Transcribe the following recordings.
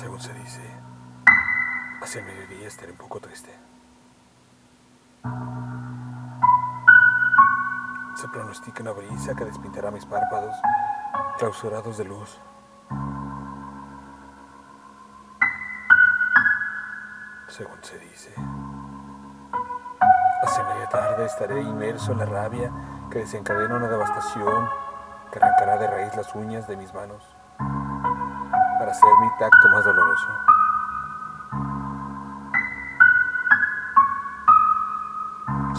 Según se dice, hacia mediodía estaré un poco triste. Se pronostica una brisa que despintará mis párpados clausurados de luz. Según se dice, hacia media tarde estaré inmerso en la rabia que desencadena una devastación que arrancará de raíz las uñas de mis manos para hacer mi tacto más doloroso.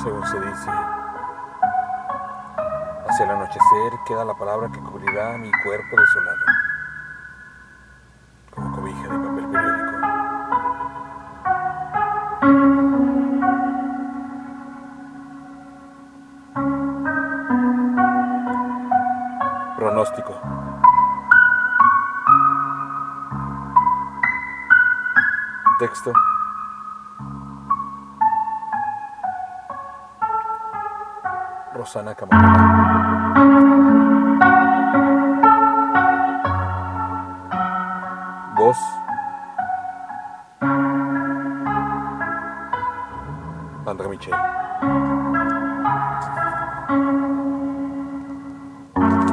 Según se dice, hacia el anochecer queda la palabra que cubrirá mi cuerpo desolado, como cobija de papel periódico. Pronóstico. Texto. Rosana Camarena. Voz. André Michel.